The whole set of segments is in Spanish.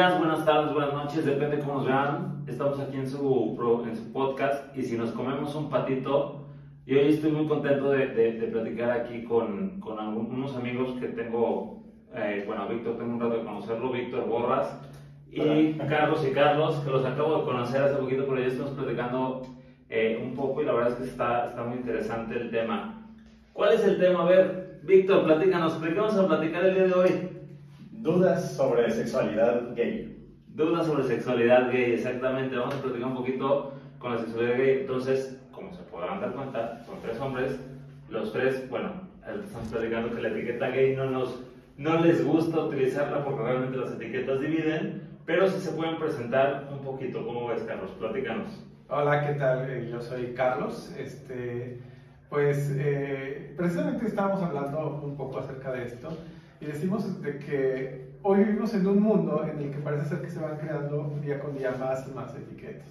días, buenas tardes, buenas noches, depende cómo nos vean. Estamos aquí en su, en su podcast y si nos comemos un patito, y hoy estoy muy contento de, de- de platicar aquí con, con algunos amigos que tengo, eh, bueno, Víctor, tengo un rato de conocerlo, Víctor Borras y Carlos y Carlos, que los acabo de conocer hace poquito, pero ya estamos platicando eh, un poco y la verdad es que está, está muy interesante el tema. ¿Cuál es el tema? A ver, Víctor, platícanos, ¿de qué vamos a platicar el día de hoy? Dudas sobre sexualidad gay. Dudas sobre sexualidad gay, exactamente. Vamos a platicar un poquito con la sexualidad gay. Entonces, como se podrán dar cuenta, son tres hombres. Los tres, bueno, estamos platicando que la etiqueta gay no, nos, no les gusta utilizarla porque realmente las etiquetas dividen, pero sí se pueden presentar un poquito. ¿Cómo ves, Carlos? Platícanos. Hola, ¿qué tal? Eh, Yo soy Carlos. Este, pues eh, precisamente estábamos hablando un poco acerca de esto y decimos de que hoy vivimos en un mundo en el que parece ser que se van creando día con día más y más etiquetas.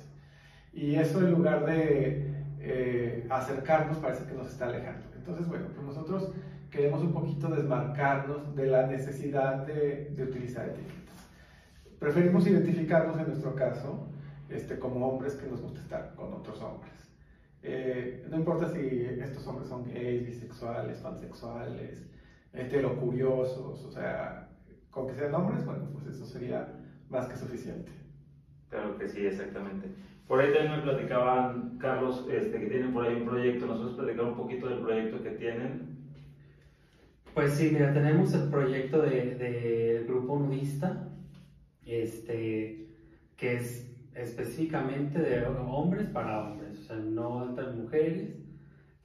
Y eso en lugar de eh, acercarnos parece que nos está alejando. Entonces, bueno, pues nosotros queremos un poquito desmarcarnos de la necesidad de, de utilizar etiquetas. Preferimos identificarnos en nuestro caso este, como hombres que nos gusta estar con otros hombres. Eh, no importa si estos hombres son gays, bisexuales, pansexuales, heterocuriosos, o sea, con que sean hombres, bueno, pues eso sería más que suficiente. Claro que sí, exactamente. Por ahí también me platicaban, Carlos, este, que tienen por ahí un proyecto. Nosotros platicar un poquito del proyecto que tienen. Pues sí, mira, tenemos el proyecto del de, grupo nudista, este, que es específicamente de hombres para hombres, o sea, no entre mujeres.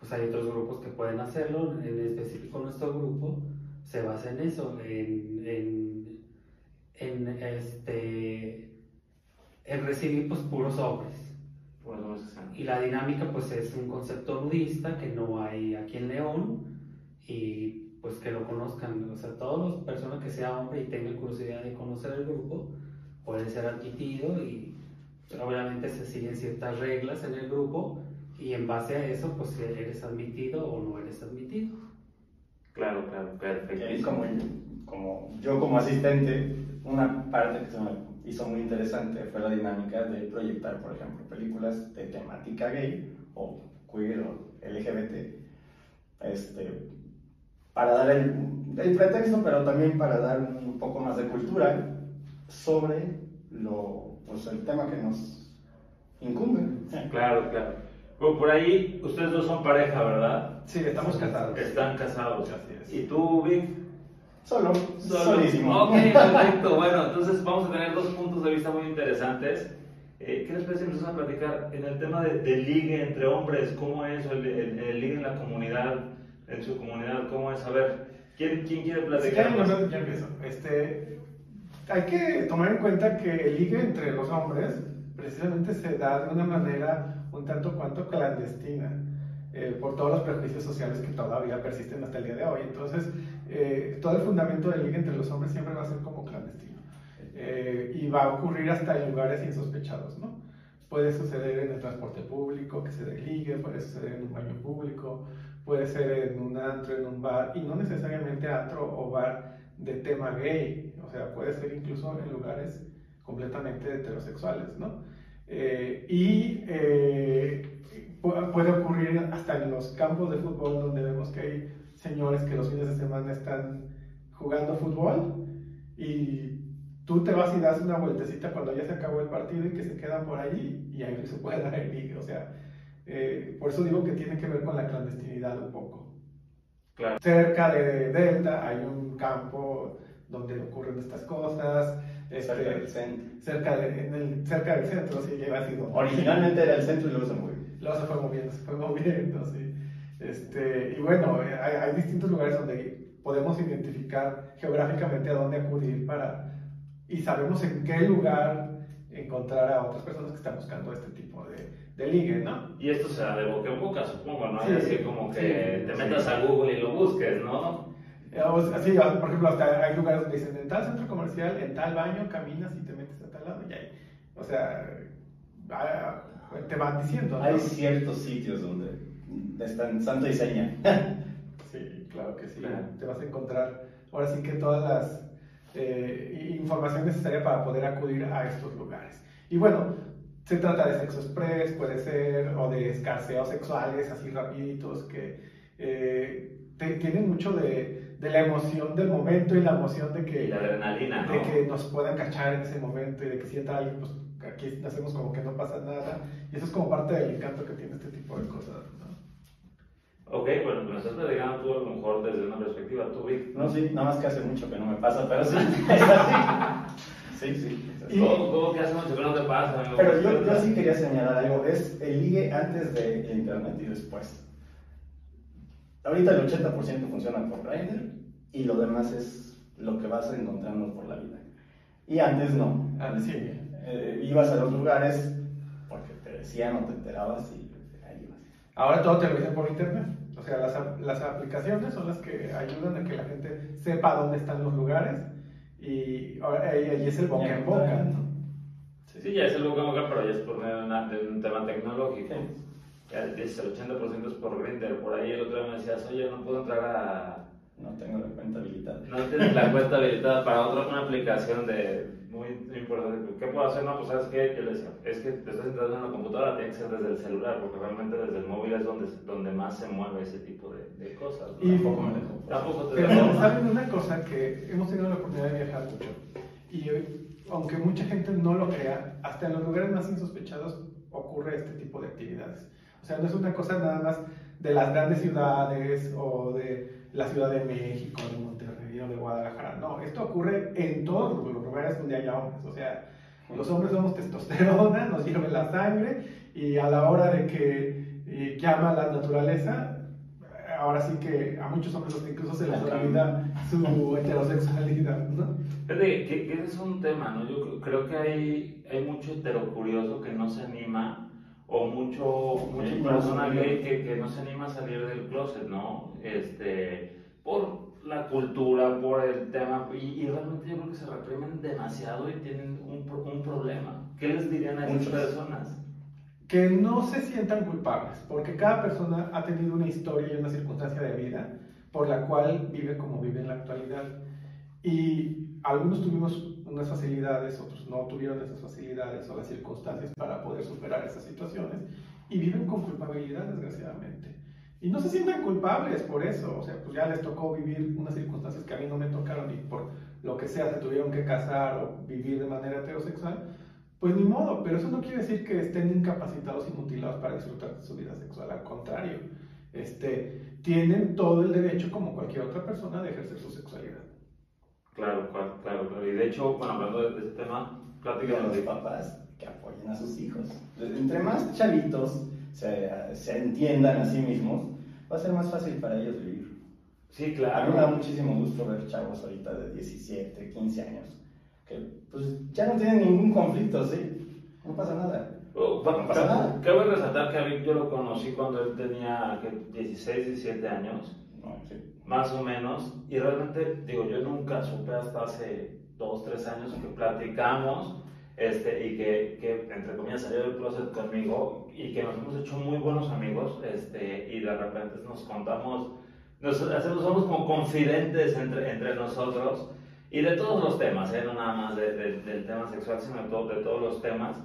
Pues hay otros grupos que pueden hacerlo, en específico nuestro grupo se basa en eso, en, en, en, este, en recibir pues puros hombres. Y la dinámica pues es un concepto nudista que no hay aquí en León y pues que lo conozcan, o sea, todas las personas que sea hombre y tengan curiosidad de conocer el grupo puede ser admitido y obviamente se siguen ciertas reglas en el grupo y en base a eso pues si eres admitido o no eres admitido. Claro, claro, perfecto. como, como yo como asistente, una parte que se me hizo muy interesante fue la dinámica de proyectar, por ejemplo, películas de temática gay o queer o LGBT, este, para dar el, el pretexto, pero también para dar un poco más de cultura sobre lo, pues, el tema que nos incumbe. Claro, claro. Bueno, por ahí ustedes dos son pareja, ¿verdad? Sí, estamos casados. Están casados. Así es. ¿Y tú, Vic? Solo, Solo. solísimo. Ok, perfecto. Bueno, entonces vamos a tener dos puntos de vista muy interesantes. Eh, ¿Qué les parece si empezamos a platicar en el tema de, del ligue entre hombres? ¿Cómo es el, el, el ligue en la comunidad, en su comunidad? ¿Cómo es? A ver, ¿quién, quién quiere platicar? yo, yo empiezo. Este, hay que tomar en cuenta que el ligue entre los hombres precisamente se da de una manera un tanto cuanto clandestina, eh, por todos los prejuicios sociales que todavía persisten hasta el día de hoy. Entonces, eh, todo el fundamento del ligue entre los hombres siempre va a ser como clandestino. Eh, y va a ocurrir hasta en lugares insospechados, ¿no? Puede suceder en el transporte público, que se dé ligue, puede suceder en un baño público, puede ser en un antro, en un bar, y no necesariamente antro o bar de tema gay, o sea, puede ser incluso en lugares completamente heterosexuales, ¿no? Eh, y eh, pu- puede ocurrir hasta en los campos de fútbol donde vemos que hay señores que los fines de semana están jugando fútbol y tú te vas y das una vueltecita cuando ya se acabó el partido y que se quedan por allí y ahí se puede dar el o sea, eh, por eso digo que tiene que ver con la clandestinidad un poco. Claro. Cerca de Delta hay un campo donde ocurren estas cosas. este, Cerca del centro. cerca, de- en el- cerca del centro, sí, lleva donde- Originalmente era el centro y luego se movió. Luego se fue moviendo, se fue moviendo, sí. Este, y bueno, eh, hay, hay distintos lugares donde podemos identificar geográficamente a dónde acudir para, y sabemos en qué lugar encontrar a otras personas que están buscando este tipo de, de ligue, ¿no? Y esto se da de boca en boca, supongo, ¿no? Sí, es así como que sí, te sí. metas a Google y lo busques, ¿no? Eh, Así, por ejemplo, hasta hay lugares donde dicen en tal centro comercial, en tal baño, caminas y te metes a tal lado y ahí. O sea, te van diciendo. ¿no? Hay ciertos sitios donde están santo y seña. Sí, claro que sí. Claro. Te vas a encontrar ahora sí que todas las eh, información necesaria para poder acudir a estos lugares. Y bueno, se trata de sexo express, puede ser, o de escarceos sexuales así rapiditos que eh, tienen mucho de, de, la emoción del momento y la emoción de que, la adrenalina, de que nos puedan cachar en ese momento y de que sienta alguien, pues aquí hacemos como que no pasa nada. Y eso es como parte del encanto que tiene este tipo de cosas. ¿no? Ok, bueno, me estás platicando tú a lo mejor desde una perspectiva, tú, Vic. No, sí, nada más que hace mucho que no me pasa, pero sí, Sí, sí. ¿Cómo, ¿Cómo, que hace mucho que no te pasa, amigo? Pero yo, yo sí quería señalar algo, es el ligue antes de internet y después. Ahorita el 80% funciona por Grindr y lo demás es lo que vas encontrando por la vida. Y antes no. Antes sí. Eh, ibas a los lugares porque te decían o te enterabas y ahí ibas. Ahora todo te lo dicen por internet. O sea, las, las aplicaciones son las que ayudan a que la gente sepa dónde están los lugares y ahí es el boca en boca. Sí, ya es el boca en boca, pero ya es por medio de, un tema tecnológico. El 80% es por Grindr. Por ahí el otro día me decías, oye, no puedo entrar a. No tengo la cuenta habilitada. No tienes la cuenta habilitada para otra una aplicación de muy, importante. ¿Qué puedo hacer? No, pues sabes qué, yo le decía, es que te estás entrando en la computadora, tiene que ser desde el celular, porque realmente desde el móvil es donde, donde más se mueve ese tipo de, de cosas. Y tampoco me dejó. Tampoco te Pero saben una cosa que hemos tenido la oportunidad de viajar mucho. Y aunque mucha gente no lo crea, hasta en los lugares más insospechados ocurre este tipo de actividades. O sea, no es una cosa nada más de las grandes ciudades o de la Ciudad de México, de Monterrey o de Guadalajara. No, esto ocurre en todos los lugares donde haya hombres. O sea, los hombres somos testosterona, nos hierve la sangre y a la hora de que llama la naturaleza, ahora sí que a muchos hombres incluso se les olvida su heterosexualidad, ¿no? Que, que, es un tema, ¿no? Yo creo que hay, hay mucho heterocurioso que no se anima o mucho, mucha persona gay que, que, no se anima a salir del closet, ¿no? Este, por la cultura, por el tema, y, y realmente yo creo que se reprimen demasiado y tienen un, un problema. ¿Qué les dirían a esas personas? Que no se sientan culpables, porque cada persona ha tenido una historia y una circunstancia de vida por la cual vive como vive en la actualidad. Y algunos tuvimos unas facilidades, otros no tuvieron esas facilidades o las circunstancias para poder superar esas situaciones y viven con culpabilidad, desgraciadamente. Y no se sienten culpables por eso, o sea, pues ya les tocó vivir unas circunstancias que a mí no me tocaron y por lo que sea se tuvieron que casar o vivir de manera heterosexual, pues ni modo, pero eso no quiere decir que estén incapacitados y mutilados para disfrutar de su vida sexual, al contrario, este, tienen todo el derecho como cualquier otra persona de ejercer su sexualidad. Claro, claro, claro. Y de hecho, bueno, hablando de, este tema, platicamos de papás que apoyen a sus hijos. Entre más chavitos se, se, entiendan a sí mismos, va a ser más fácil para ellos vivir. Sí, claro. A mí me da muchísimo gusto ver chavos ahorita de 17, 15 años, que pues ya no tienen ningún conflicto, ¿sí? No pasa nada. Oh, no pasa nada. Cabe resaltar que a mí yo lo conocí cuando él tenía 16, 17 años. No, sí más o menos, y realmente, digo, yo nunca supe hasta hace dos, tres años que platicamos, este, y que, que, entre comillas, salió del closet conmigo, y que nos hemos hecho muy buenos amigos, este, y de repente nos contamos, nos hacemos, somos como confidentes entre, entre nosotros, y de todos los temas, ¿eh? no nada más de, del tema sexual, sino de, todo, de todos los temas,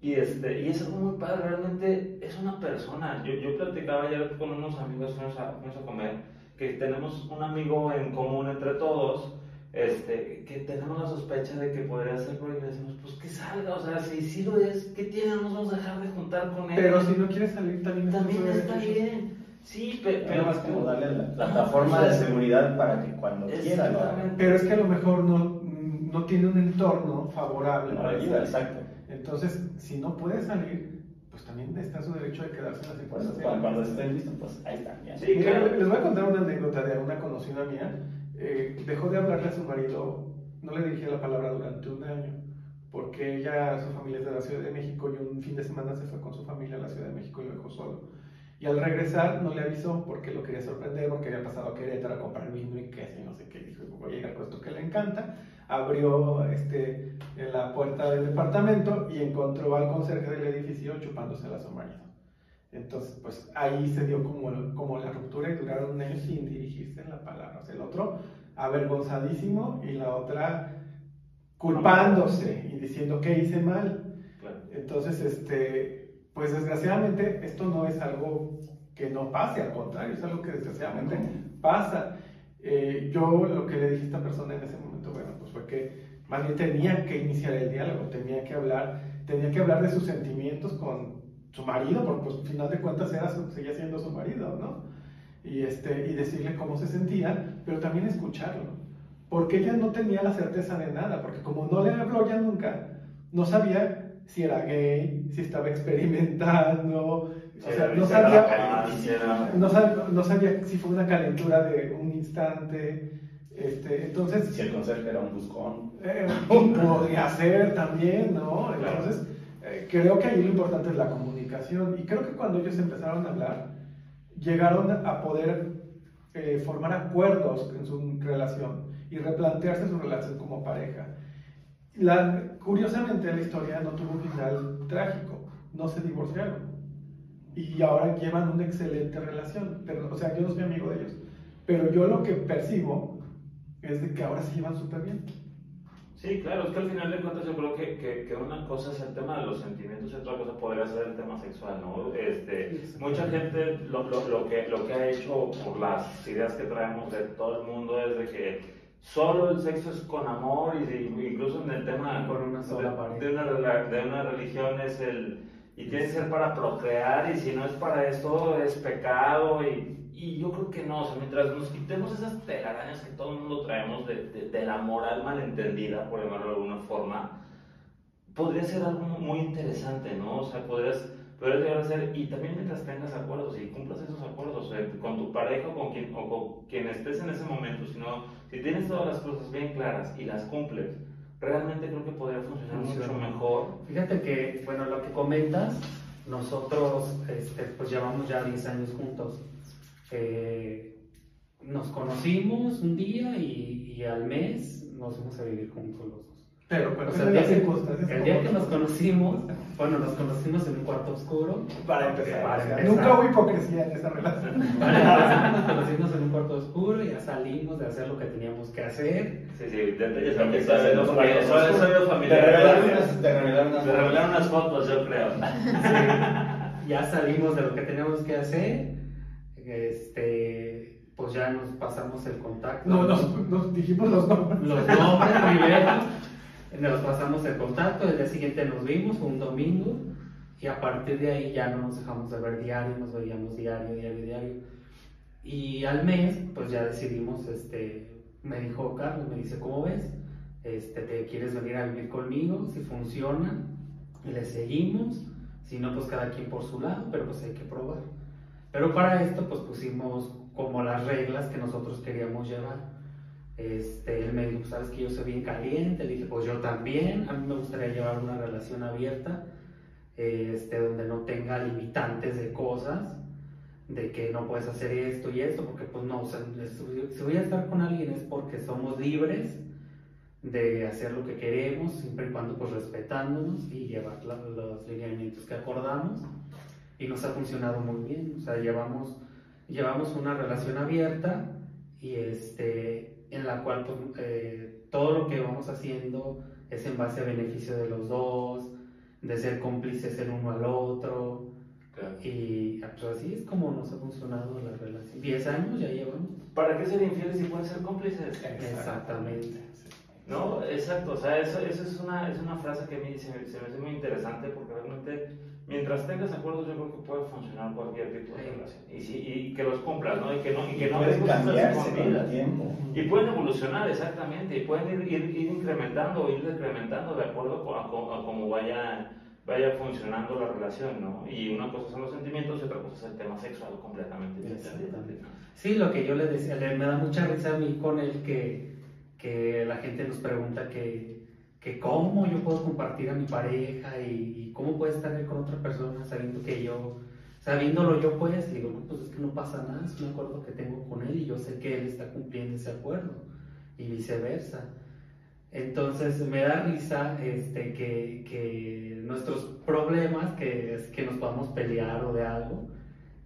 y, este, y es algo muy padre, realmente es una persona, yo, yo platicaba ayer con unos amigos, fuimos a, fuimos a comer, que tenemos un amigo en común entre todos, este, que tenemos la sospecha de que podría ser por ahí, y decimos, pues que salga, o sea, si sí lo es, ¿qué tiene? No nos vamos a dejar de juntar con él. Pero si no quiere salir también, también está bien. Sí, pero, pero más como darle la plataforma de seguridad para que cuando quiera lo haga. Pero es que a lo mejor no, no tiene un entorno favorable para vida, exacto. Entonces, si no puede salir, pues también está su derecho de quedarse en las circunstancias. Cuando, cuando estén listos, pues ahí está. Sí, Les voy a contar una anécdota de una conocida mía. Eh, dejó de hablarle a su marido, no le dirigía la palabra durante un año, porque ella, su familia es de la Ciudad de México y un fin de semana se fue con su familia a la Ciudad de México y lo dejó solo. Y al regresar no le avisó porque lo quería sorprender, porque había pasado a Querétaro a comprar vino y queso y no sé qué. Dijo, voy a llegar con esto que le encanta abrió este, la puerta del departamento y encontró al conserje del edificio chupándose a su marido. Entonces, pues ahí se dio como, como la ruptura y duraron un año sin dirigirse en la palabra. O sea, el otro avergonzadísimo y la otra culpándose y diciendo que hice mal. Claro. Entonces, este, pues desgraciadamente esto no es algo que no pase, al contrario, es algo que desgraciadamente pasa. Eh, yo lo que le dije a esta persona en ese momento, bueno, pues fue que más bien tenía que iniciar el diálogo, tenía que hablar, tenía que hablar de sus sentimientos con su marido, porque pues al final de cuentas era su- seguía siendo su marido, ¿no? Y, este, y decirle cómo se sentía, pero también escucharlo, porque ella no tenía la certeza de nada, porque como no le habló ya nunca, no sabía si era gay, si estaba experimentando, o sea, no sabía, no, sab- no sabía si fue una calentura de un instante, este, entonces Si el conserje era un buscón. eh, podría ser también, ¿no? Entonces, eh, creo que ahí lo importante es la comunicación. Y creo que cuando ellos empezaron a hablar, llegaron a poder eh, formar acuerdos en su relación y replantearse su relación como pareja. La, curiosamente, la historia no tuvo un final trágico, no se divorciaron. Y ahora llevan una excelente relación. Pero, o sea, yo no soy amigo de ellos. Pero yo lo que percibo es de que ahora se llevan súper bien. Sí, claro, es que al final de cuentas yo creo que, que, que una cosa es el tema de los sentimientos y otra cosa podría ser el tema sexual, ¿no? Este, mucha gente lo, lo, lo, que, lo que ha hecho por las ideas que traemos de todo el mundo es de que solo el sexo es con amor y, incluso en el tema Con una sola de, pareja. de una, de una religión es el... Y tiene que ser para procrear y si no es para esto es pecado y, y yo creo que no, o sea, mientras nos quitemos esas telarañas que todo el mundo traemos de, de- de la moral malentendida, por llamarlo de alguna forma, podría ser algo muy interesante, ¿no? O sea, podrías, podrías llegar a ser, y también mientras tengas acuerdos y cumplas esos acuerdos eh, con tu pareja o con quien, o con quien estés en ese momento, sino si tienes todas las cosas bien claras y las cumples, realmente creo que podría funcionar mucho Funciona. mejor. Fíjate que, bueno, lo que comentas, nosotros este, pues llevamos ya 10 años juntos. Eh, nos conocimos un día y, y al mes nos fuimos a vivir juntos los dos. Pero, pero O sea, el día, que, el día que nos conocimos, bueno, nos conocimos en un cuarto oscuro. Para empezar. Para empezar. Nunca hubo hipocresía en esa relación. Nos conocimos en un cuarto oscuro y ya salimos de hacer lo que teníamos que hacer. Sí, sí, eso es Te revelaron unas fotos, yo creo. Sí, ya salimos de lo que teníamos que hacer. Este, pues ya nos pasamos el contacto. No, nos, nos dijimos los nombres. Los nombres primero. Nos pasamos el contacto. El día siguiente nos vimos, un domingo. Y a partir de ahí ya no nos dejamos de ver diario, nos veíamos diario, diario, diario. Y al mes, pues ya decidimos, este, me dijo Carlos, me dice, ¿cómo ves? Este, ¿Te quieres venir a vivir conmigo? Si funciona, le seguimos. Si no, pues cada quien por su lado, pero pues hay que probar. Pero para esto, pues pusimos como las reglas que nosotros queríamos llevar. Este, él me dijo, sabes que yo soy bien caliente, le dije, pues yo también, a mí me gustaría llevar una relación abierta, este, donde no tenga limitantes de cosas, de que no puedes hacer esto y esto, porque pues no, o sea, si voy a estar con alguien es porque somos libres de hacer lo que queremos, siempre y cuando pues respetándonos y llevar los lineamientos que acordamos, y nos ha funcionado muy bien, o sea, llevamos, llevamos una relación abierta y este, en la cual pues, eh, todo lo que vamos haciendo es en base a beneficio de los dos, de ser cómplices el uno al otro. Y pues, así es como nos ha funcionado la relación. 10 años ya llevamos. ¿Para qué ser infieles si pueden ser cómplices? Exactamente. No, exacto, o sea, eso, eso es, una, es una frase que a mí se, me- se me hace muy interesante porque realmente mientras tengas acuerdos yo creo que puede funcionar cualquier tipo de relación y, sí, y que los cumplas, ¿no? Y que no, y que no Pueden cambiarse con el tiempo. Y pueden evolucionar, exactamente, y pueden ir, ir, ir incrementando o ir decrementando de acuerdo a, co- a cómo vaya, vaya funcionando la relación, ¿no? Y una cosa son los sentimientos y otra cosa es el tema sexual completamente. Exactamente. Sí, lo que yo le decía, le- me da mucha risa a mí con el que, que la gente nos pregunta que, que cómo yo puedo compartir a mi pareja y, cómo puede estar con otra persona sabiendo que yo, sabiéndolo yo pues, digo, no, pues es que no pasa nada, es un acuerdo que tengo con él y yo sé que él está cumpliendo ese acuerdo y viceversa. Entonces me da risa este, que, que nuestros problemas, que es que nos podamos pelear o de algo,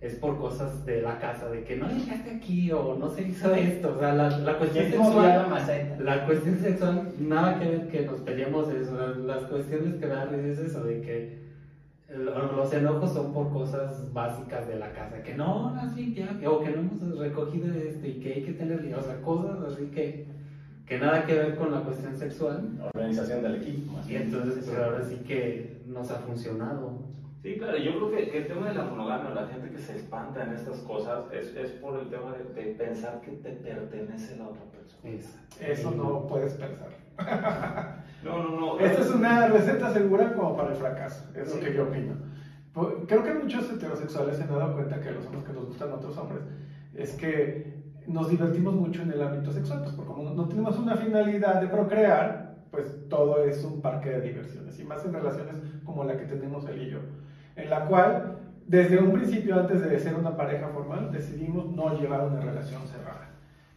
es por cosas de la casa, de que no dejaste aquí o no se hizo esto. O sea, la, la cuestión ¿Quién movió la sexual. maceta? La cuestión sexual, nada que ver que nos peleemos de eso. la- Las cuestiones que me dan es eso, de que lo- los enojos son por cosas básicas de la casa, que no las limpia, que- o que no hemos recogido esto y que hay que tener, o sea, cosas así que, que nada que ver con la cuestión sexual. Organización del equipo. más Y entonces, pues ahora sí que nos ha funcionado. Sí, claro, yo creo que, que el tema de la monogamia, la gente que se espanta en estas cosas, es, es por el tema de, de pensar que te pertenece la otra persona. Es- Eso no puedes pensar. No, no, no. Esta es una receta segura como para el fracaso, es lo que yo opino. Po- Creo que muchos heterosexuales se han dado cuenta que los hombres que nos gustan otros hombres es que nos divertimos mucho en el ámbito sexual, pues porque como no tenemos una finalidad de procrear, pues todo es un parque de diversiones y más en relaciones como la que tenemos él y yo, en la cual desde un principio antes de ser una pareja formal decidimos no llevar una relación cerrada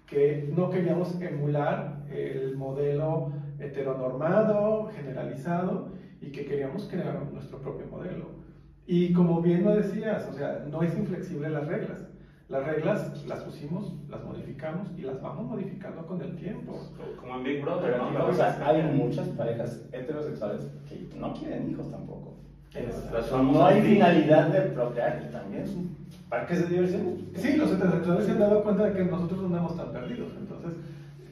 que no queríamos emular el modelo heteronormado, generalizado, y que queríamos crear nuestro propio modelo. Y como bien lo decías, o sea, no es inflexible las reglas. Las reglas las pusimos, las modificamos y las vamos modificando con el tiempo. Como en Big Brother, ¿no? vamos a- hay muchas parejas heterosexuales que no quieren hijos tampoco. No hay finalidad de procrear también son parques de diversión. Sí, los heterosexuales se han dado cuenta de que nosotros no andamos tan perdidos. Entonces,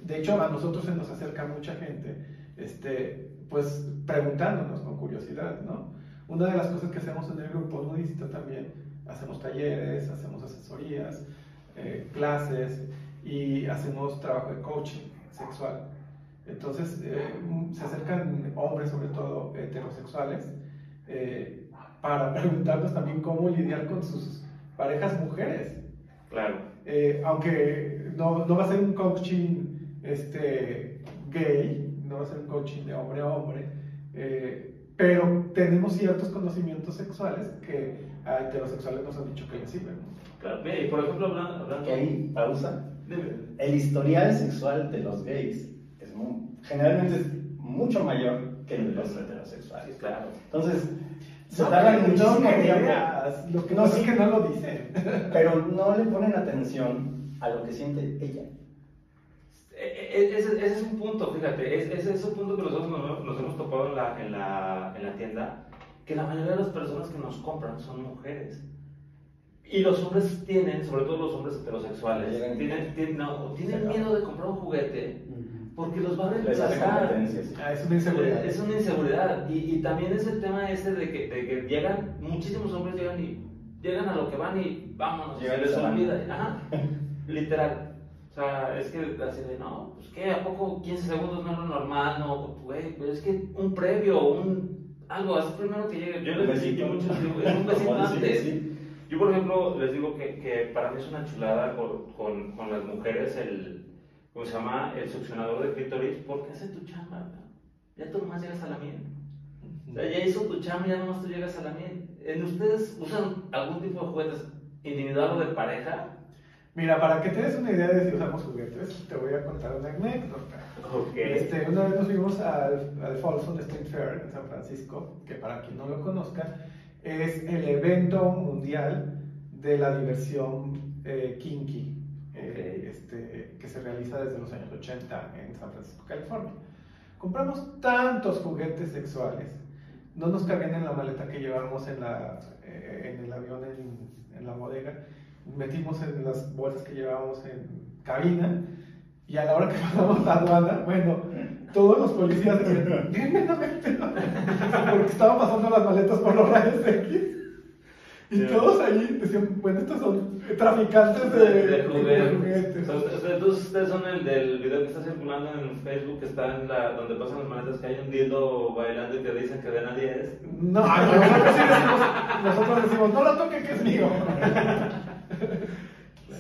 de hecho, a nosotros se nos acerca mucha gente, este, pues preguntándonos con curiosidad, ¿no? Una de las cosas que hacemos en el grupo nudista también, hacemos talleres, hacemos asesorías, eh, clases y hacemos trabajo de coaching sexual. Entonces, eh, se acercan hombres, sobre todo heterosexuales, eh, para preguntarnos también cómo lidiar con sus parejas mujeres. Claro. Eh, aunque no, no va a ser un coaching este, gay, no va a ser un coaching de hombre a hombre, eh, pero tenemos ciertos conocimientos sexuales que a heterosexuales nos han dicho que les sirven. Claro, mira, y por ejemplo, hablando. hablando Que ahí, pausa. El historial sexual de los gays es mu- generalmente es mucho mayor que los heterosexuales. Sí, claro. Entonces, se No, tardan muchísimo tiempo, Lo que No, sí. que no lo dicen. pero no le ponen atención a lo que siente ella. E- e- Ese, ese es un punto, fíjate, es- ese es un punto que nosotros nos, nos hemos topado en la, en, la, en la tienda, que la mayoría de las personas que nos compran son mujeres. Y los hombres tienen, sobre todo los hombres heterosexuales, tienen, tienen, no, tienen miedo de comprar un juguete porque los va a rechazar. Ah, es una inseguridad. Es una inseguridad. Y, y también es el tema ese de que, de que llegan, muchísimos hombres llegan y llegan a lo que van y vámonos, Llegan van. olvida. Ajá, literal. O sea, es que así de, no, pues que a poco 15 segundos no es lo normal, no, güey, pues es que un previo, un algo, haz primero que llegue. Yo les digo besito. mucho, digo, es un besito antes. sí. Yo, por ejemplo, les digo que, que para mí es una chulada con, con, con las mujeres el, ¿cómo se llama? El succionador de clítoris, porque hace tu chamba, ¿no? Ya tú nomás llegas a la miel. O sea, ya hizo tu chamba, ya nomás tú llegas a la miel. ¿En ustedes usan algún tipo de juguetes individual o de pareja? Mira, para que te des una idea de si usamos juguetes, te voy a contar una anécdota. Ok. Este, una vez nos fuimos al, al Folsom Street Fair en San Francisco, que para quien no lo conozca, es el evento mundial de la diversión eh, kinky, eh, este, que se realiza desde los años 80 en San Francisco, California. Compramos tantos juguetes sexuales, no nos cabían en la maleta que llevábamos en, la, eh, en el avión en, la bodega, metimos en las bolsas que llevábamos en cabina y a la hora que pasamos la aduana, bueno, todos los policías decían, porque estaban pasando las maletas por los rayos X. Y todos ahí decían, bueno, estos son traficantes de, de, juguetes. ustedes, entonces, ustedes son el del video que está circulando en Facebook, que está en la, donde pasan las maletas, que hay un dildo bailando y te dicen que de nadie es. No, sí decimos, nosotros decimos, no lo toque que es mío.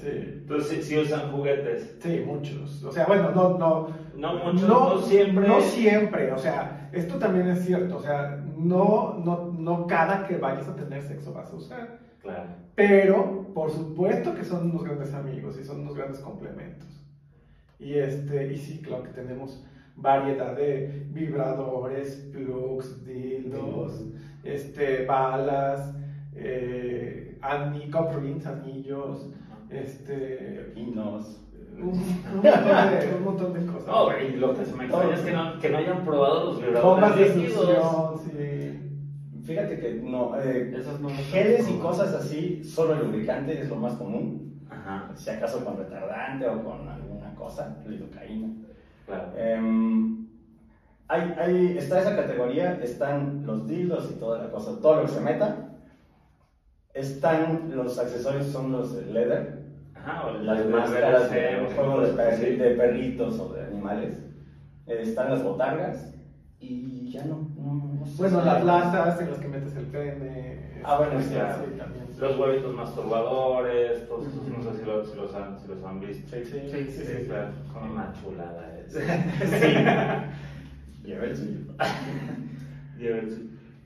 Sí. Entonces, sí, usan juguetes. Sí, muchos. O sea, bueno, no, no. No muchos, no siempre. No siempre, o sea, esto también es cierto. O sea, no, no, no cada que vayas a tener sexo vas a usar. Claro. Pero, por supuesto que son unos grandes amigos y son unos grandes complementos. Y, este, y sí, claro que tenemos variedad de vibradores, plugs, dildos, este, balas, eh, rings, anillos, este, Pepinos. Un, un montón de, un montón de cosas. No, güey, lo que se me extraña es que no, que no hayan probado los vibradores líquidos. sí. Fíjate que no. eh, Esos no geles y cosas así, solo el lubricante es lo más común. Ajá, Si acaso con retardante o con alguna cosa, lidocaína. claro. Em, hay, hay, está esa categoría, están los dildos y toda la cosa, todo lo que se meta. Están los accesorios, son los de leather, Ajá, o las el- máscaras de el- juegos de, perri- sí. de perritos o de animales. Eh, están las botargas y ya no. no, no sé Bueno, si- las lazas en las que metes el pene. Ah, bueno, sí, también. Los huevitos masturbadores, todos esos, no sé si, lo- si los, han, si los han visto. Sí, sí, Sí, sí, sí. claro, son una chulada es. Lleva el suyo.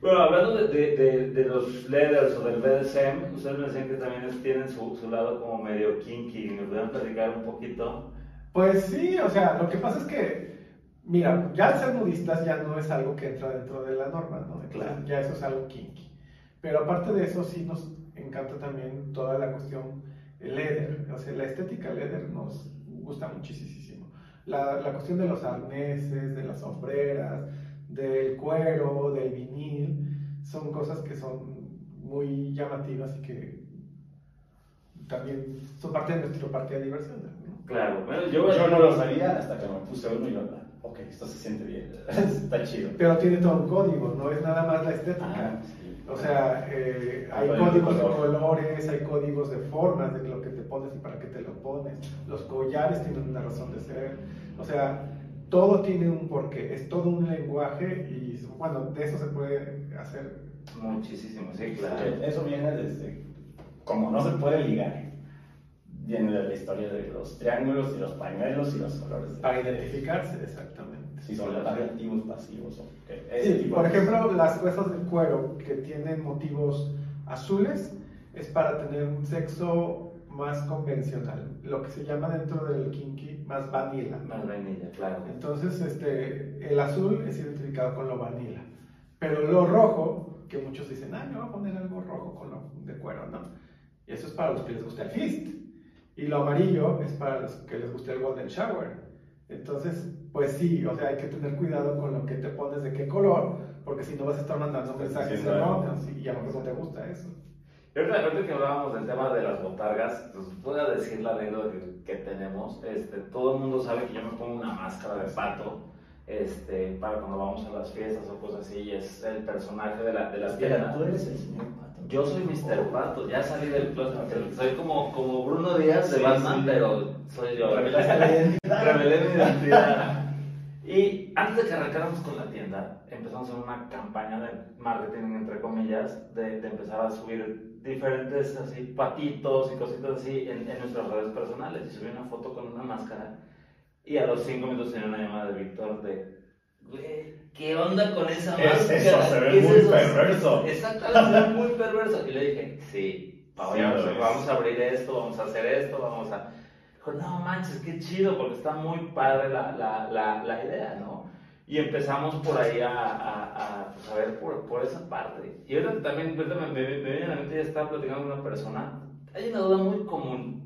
Bueno, hablando de, de, de, de los leathers o del BDSM, ustedes me decían que también tienen su, su lado como medio kinky. ¿Me pueden platicar un poquito? Pues sí, o sea, lo que pasa es que, mira, ya al ser nudistas ya no es algo que entra dentro de la norma, ¿no? Claro. Ya eso es algo kinky. Pero aparte de eso, sí nos encanta también toda la cuestión leather, o sea, la estética leather nos gusta muchísimo. La, la cuestión de los arneses, de las sombreras, del cuero, del vinil, son cosas que son muy llamativas y que también son parte de nuestro parque de diversión, ¿no? Claro, bueno, yo, Yo no lo sabía hasta que me puse uno y yo, ok, esto se siente bien, está chido. Pero tiene todo un código, no es nada más la estética. Ah, sí. O sea, eh, hay Códigos de códigos de color. colores, hay códigos de formas de lo que te pones y para qué te lo pones. Los collares tienen una razón de ser. O sea, todo tiene un porqué, es todo un lenguaje y bueno, de eso se puede hacer. Muchísimo, sí, claro. Eso viene desde, como no se puede ligar, viene de la historia de los triángulos y los pañuelos y los colores. de- Para identificarse, exactamente. Si son activos, pasivos o qué. Ese Sí, tipo por de ejemplo, las cosas de cuero que tienen motivos azules es para tener un sexo más convencional, lo que se llama dentro del kinky más vanilla. Más vainilla, claro. Entonces, este, el azul es identificado con lo vanilla, pero lo rojo, que muchos dicen, ah, me voy a poner algo rojo con lo de cuero, ¿no? Y eso es para los que les gusta el fist. Y lo amarillo es para los que les gusta el golden shower. Entonces, pues sí, o sea, hay que tener cuidado con lo que te pones de qué color, porque si no vas a estar mandando mensajes diciendo algo. erróneos y a lo mejor no te gusta eso. Y ahorita, ahorita que hablábamos del tema de las botargas, pues voy a decir la anécdota que, que tenemos. Este, todo el mundo sabe que yo me pongo una máscara de pato este, para cuando vamos a las fiestas o cosas así, y es el personaje de la, de la Espera, tienda. tú eres el señor Pato. Yo soy Mr. Pato, ya salí del closet. Soy como, como Bruno Díaz de Sí, Batman, sí. pero soy yo. Revelé mi identidad. Antes de que arrancáramos con la tienda, empezamos a hacer una campaña de marketing, entre comillas, de, de empezar a subir diferentes así patitos y cositas así en, en nuestras redes personales. Y subí una foto con una máscara y a los cinco minutos tenía una llamada de Víctor de, güey, ¿qué onda con esa Es máscara? eso, se ve ¿Qué es muy eso? perverso. Exactamente, se ve muy perverso. Y le dije, sí, vamos, Sí, lo es. vamos a abrir esto, vamos a hacer esto, vamos a... No manches, qué chido, porque está muy padre la, la, la, la idea, ¿no? Y empezamos por ahí a, a, a, pues, a ver por, por esa parte. Y ahorita también, ahorita me, me, me viene a la mente, ya estaba platicando con una persona, hay una duda muy común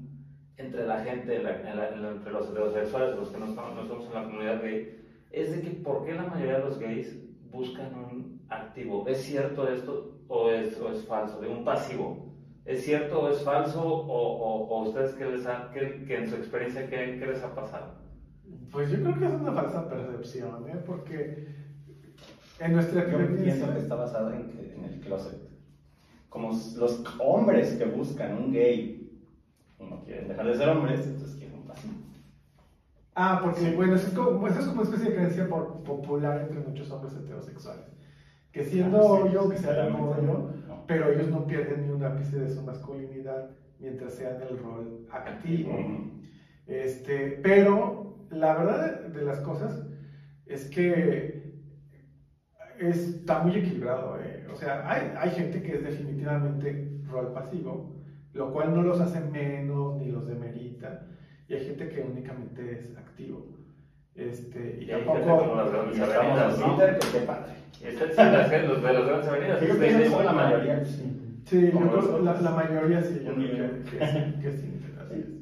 entre la gente, en la- la- entre los heterosexuales, los que no estamos, no estamos en la comunidad gay, es de que ¿por qué la mayoría de los gays buscan un activo? ¿Es cierto esto o es, o es falso? De un pasivo. ¿Es cierto o es falso? ¿O, o, o ustedes qué les ha, qué, qué en su experiencia qué, qué les ha pasado? Pues yo creo que es una falsa percepción, ¿eh? Porque en nuestra Yo pienso que está basado en, que- en el closet. Como los hombres que buscan un gay no quieren dejar de ser hombres, entonces quieren un. Ah, porque Sí. bueno, eso es, como, eso es como una especie de creencia por- popular entre muchos hombres heterosexuales. Que siendo Ah, sí, yo, que sea como yo, no. pero ellos no pierden ni un ápice de su masculinidad mientras sean el rol activo. Este, pero la verdad de las cosas es que está muy equilibrado. ¿eh? O sea, hay, hay gente que es definitivamente rol pasivo, lo cual no los hace menos ni los demerita. Y hay gente que únicamente es activo. Este, y Y hay tampoco... gente las grandes avenidas, en ¿no? Gente- los de las grandes avenidas. Yo que la "Bueno, mayoría, sí. Sí, yo creo- la, la mayoría sí, yo creo que, que sí, que sí, así es.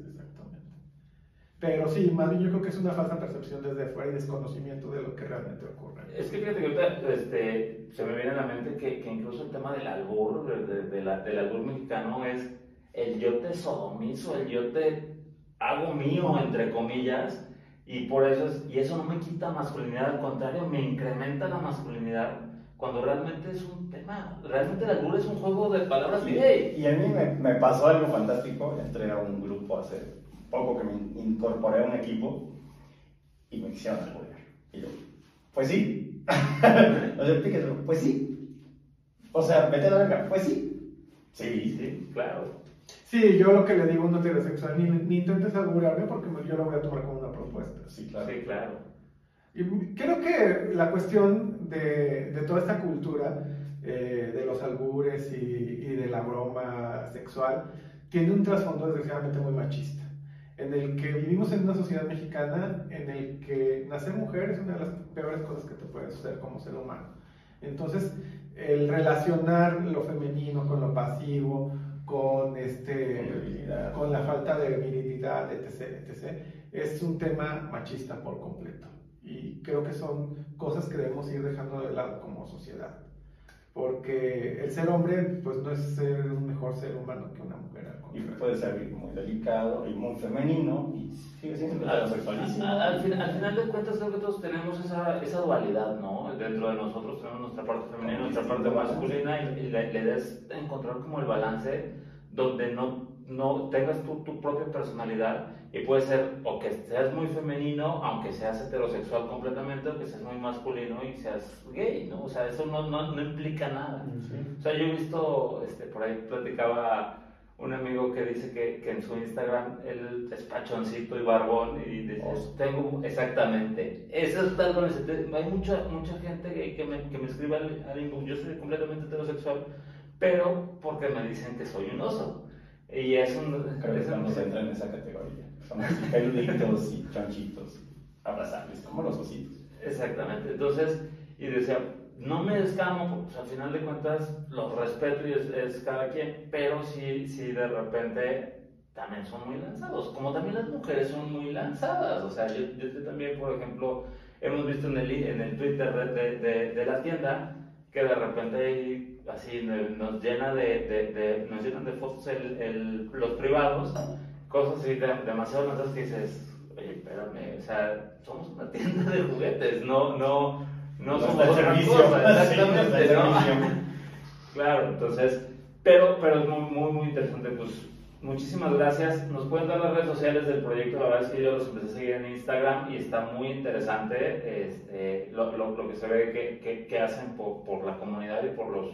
Pero sí, más bien yo creo que es una falsa percepción desde fuera y desconocimiento de lo que realmente ocurre. Es que fíjate que ahorita este, se me viene a la mente que, que incluso el tema del albur, de, de- de la- del albur mexicano es el yo te sodomizo, el yo te hago mío, entre comillas, y por eso es, y eso no me quita masculinidad, al contrario, me incrementa la masculinidad, cuando realmente es un tema, realmente el albur es un juego de palabras gay. Y a mí me, me pasó algo fantástico. Entré a un grupo hace poco que me incorporé a un equipo y me quisieron alburear. Y yo, pues sí. o sea, explíqueselo, pues sí. O sea, vete a la verga, pues sí. Sí, Sí, claro. Sí, yo lo que le digo a un heterosexual, ni, ni intentes alburarme porque me- yo lo voy a tomar como una propuesta. sí, claro. Sí, claro. Y creo que la cuestión de, de toda esta cultura eh, de los albures y, y de la broma sexual tiene un trasfondo desgraciadamente muy machista, en el que vivimos en una sociedad mexicana en el que nacer mujer es una de las peores cosas que te puede suceder como ser humano. Entonces, el relacionar lo femenino con lo pasivo, con, este, Con la falta de virilidad, etc., etc., es un tema machista por completo. Y creo que son cosas que debemos ir dejando de lado como sociedad. Porque el ser hombre, pues no es ser un mejor ser humano que una mujer. al Y puede ser muy delicado y muy femenino y sigue siendo Al, al- al fin- al final de cuentas creo que todos tenemos esa, esa dualidad, ¿no? Dentro de nosotros tenemos nuestra parte femenina, nuestra parte masculina y, y la idea es encontrar como el balance donde no, no tengas tú tu propia personalidad y puede ser o que seas muy femenino aunque seas heterosexual completamente o que seas muy masculino y seas gay, ¿no? O sea, eso no, no, no implica nada. O sea, yo he visto, este, por ahí platicaba un amigo que dice que, que en su Instagram él es pachoncito y barbón y dice, Oh. tengo exactamente, eso es tal hay mucha, mucha gente que, que, me, que me escribe al, al inbox, yo soy completamente heterosexual, pero porque me dicen que soy un oso. Y es un... Creo que es un- estamos entra en esa categoría. Son así peluditos y chanchitos, abrazables, como los ositos. Exactamente, entonces, y decía, no me descamo, pues, al final de cuentas los respeto y es, es cada quien, pero sí, sí de repente también son muy lanzados, como también las mujeres son muy lanzadas, o sea, yo, yo también, por ejemplo, hemos visto en el, en el Twitter de, de, de- de la tienda que de repente ahí, así nos llena de, de, de- nos llenan de fotos el, el- los privados, cosas así de- demasiado que dices, oye, espérame, o sea, somos una tienda de juguetes, no, no, no, No somos otra sí, no exactamente, ¿no? Claro, entonces, pero, pero es muy, muy, muy interesante, pues muchísimas gracias. Nos pueden dar las redes sociales del proyecto, la verdad es que yo los empecé a seguir en Instagram y está muy interesante este, lo, lo, lo que se ve que, que, que hacen por, por, la comunidad y por los,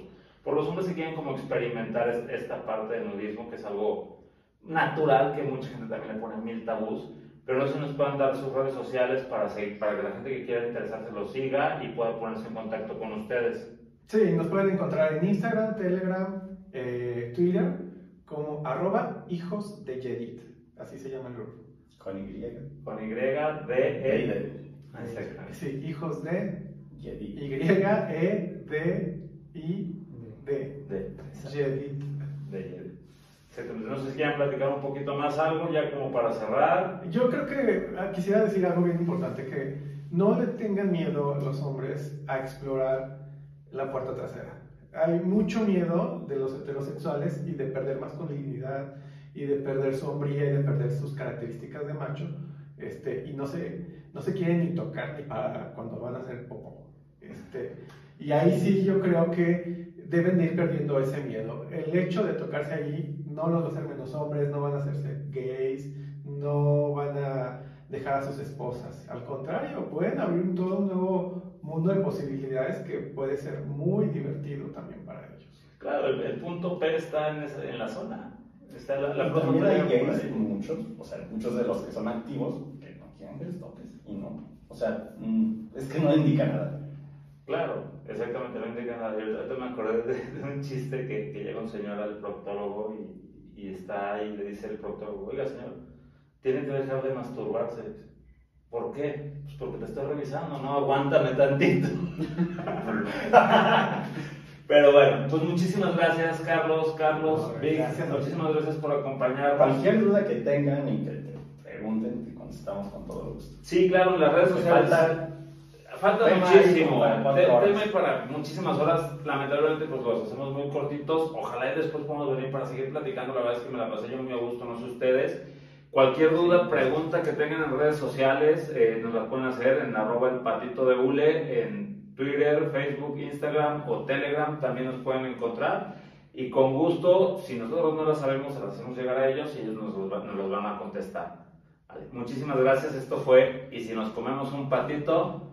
por los hombres que quieren como experimentar es- esta parte del nudismo, que es algo natural, que mucha gente también le pone mil tabús. Pero no sé si nos pueden dar sus redes sociales para, seguir, para que la gente que quiera interesarse lo siga y pueda ponerse en contacto con ustedes. Sí, nos pueden encontrar en Instagram, Telegram, eh, Twitter, como arroba hijos de Jedit. Así se llama el grupo. Con Y. Con Y, D, E. Sí, hijos de Jedi. Y, E, D, I, D. De, Jedit. de, Exactamente. No sé si quieren platicar un poquito más algo, ya como para cerrar. Yo creo que ah, quisiera decir algo bien importante, que no le tengan miedo los hombres a explorar la puerta trasera. Hay mucho miedo de los heterosexuales y de perder masculinidad y de perder su hombría y de perder sus características de macho este, y no se, no se quieren ni tocar ni para cuando van a hacer popó. Este, y ahí sí yo creo que deben de ir perdiendo ese miedo. El hecho de tocarse ahí no los va a hacer menos hombres, no van a hacerse gays, no van a dejar a sus esposas. Al contrario, pueden abrir un- todo un nuevo mundo de posibilidades que puede ser muy divertido también para ellos. Claro, el, el punto P está en, esa- en la zona. Está la, la también hay gays, muchos, o sea, muchos de los que son activos, que no quieren que les toques y no. O sea, mm, es que no indica nada. Claro, exactamente, no indica nada. Yo ahorita me acordé de, de un chiste que, que llega un señor al proctólogo y, y está ahí y le dice el proctólogo, oiga señor, tiene que dejar de masturbarse. ¿Por qué? Pues porque te estoy revisando, no, aguántame tantito. Pero bueno, pues muchísimas gracias, Carlos, Carlos, No, Vic, gracias muchísimas gracias por acompañarnos. Cualquier duda que tengan y que te pregunten, te contestamos con todo gusto. Sí, claro, en las redes sociales. falta Falta muchísimo. para. Tema ahí para muchísimas horas. Lamentablemente, pues los hacemos muy cortitos. Ojalá y después podamos venir para seguir platicando. La verdad es que me la pasé yo muy a gusto, no sé ustedes. Cualquier duda, pregunta que tengan en redes sociales, eh, nos la pueden hacer en arroba el patito de hule, en Twitter, Facebook, Instagram o Telegram, también nos pueden encontrar. Y con gusto, si nosotros no las sabemos, se las hacemos llegar a ellos y ellos nos nos los van a contestar. Muchísimas gracias, esto fue Y si nos comemos un patito